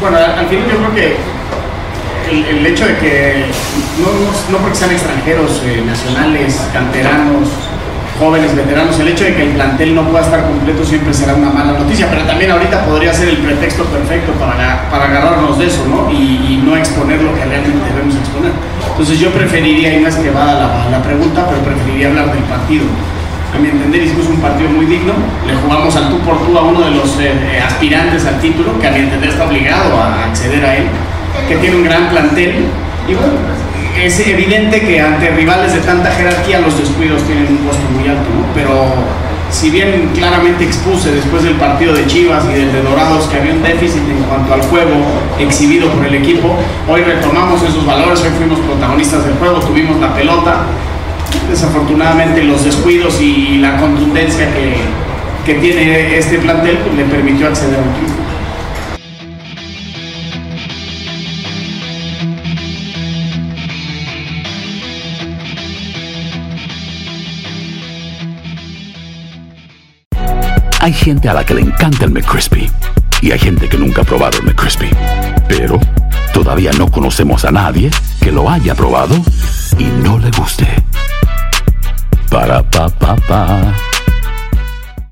Bueno, al, final yo creo que el, hecho de que no, no, porque sean extranjeros, eh, nacionales, canteranos, jóvenes, veteranos, el hecho de que el plantel no pueda estar completo siempre será una mala noticia, pero también ahorita podría ser el pretexto perfecto para, para agarrarnos de eso, ¿no? Y, no exponer lo que realmente debemos exponer. Entonces yo preferiría, y no es que va la, la pregunta, pero preferiría hablar del partido a mi entender hicimos un partido muy digno, le jugamos al tú por tú a uno de los eh, eh, aspirantes al título, que a mi entender está obligado a acceder a él, que tiene un gran plantel, y bueno, es evidente que ante rivales de tanta jerarquía los descuidos tienen un costo muy alto, ¿no? pero si bien claramente expuse después del partido de Chivas y del de Dorados que había un déficit en cuanto al juego exhibido por el equipo, hoy retomamos esos valores, hoy fuimos protagonistas del juego, tuvimos la pelota, desafortunadamente los descuidos y contundencia que, que tiene este plantel le permitió acceder a un triunfo. Hay gente a la que le encanta el McCrispy y hay gente que nunca ha probado el McCrispy. Pero todavía no conocemos a nadie que lo haya probado y no le guste. Para pa pa pa.